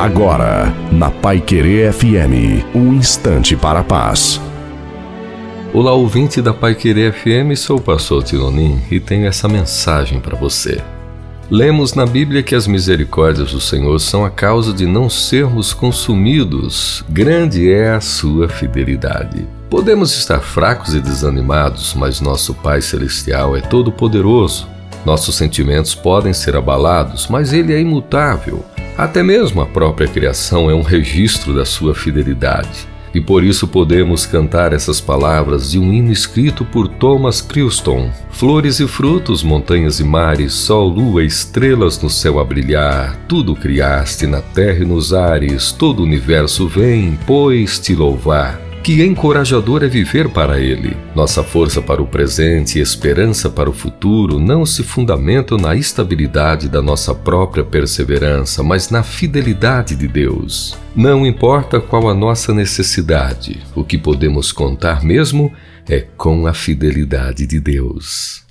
Agora, na Pai Querer FM, um instante para a paz. Olá, ouvinte da Pai Querer FM, sou o pastor Tironim e tenho essa mensagem para você. Lemos na Bíblia que as misericórdias do Senhor são a causa de não sermos consumidos. Grande é a sua fidelidade. Podemos estar fracos e desanimados, mas nosso Pai Celestial é todo-poderoso. Nossos sentimentos podem ser abalados, mas Ele é imutável. Até mesmo a própria criação é um registro da sua fidelidade. E por isso podemos cantar essas palavras de um hino escrito por Thomas Crilston: Flores e frutos, montanhas e mares, sol, lua, estrelas no céu a brilhar, tudo criaste na terra e nos ares, todo o universo vem, pois te louvar. Que encorajador é viver para Ele. Nossa força para o presente e esperança para o futuro não se fundamentam na estabilidade da nossa própria perseverança, mas na fidelidade de Deus. Não importa qual a nossa necessidade, o que podemos contar mesmo é com a fidelidade de Deus.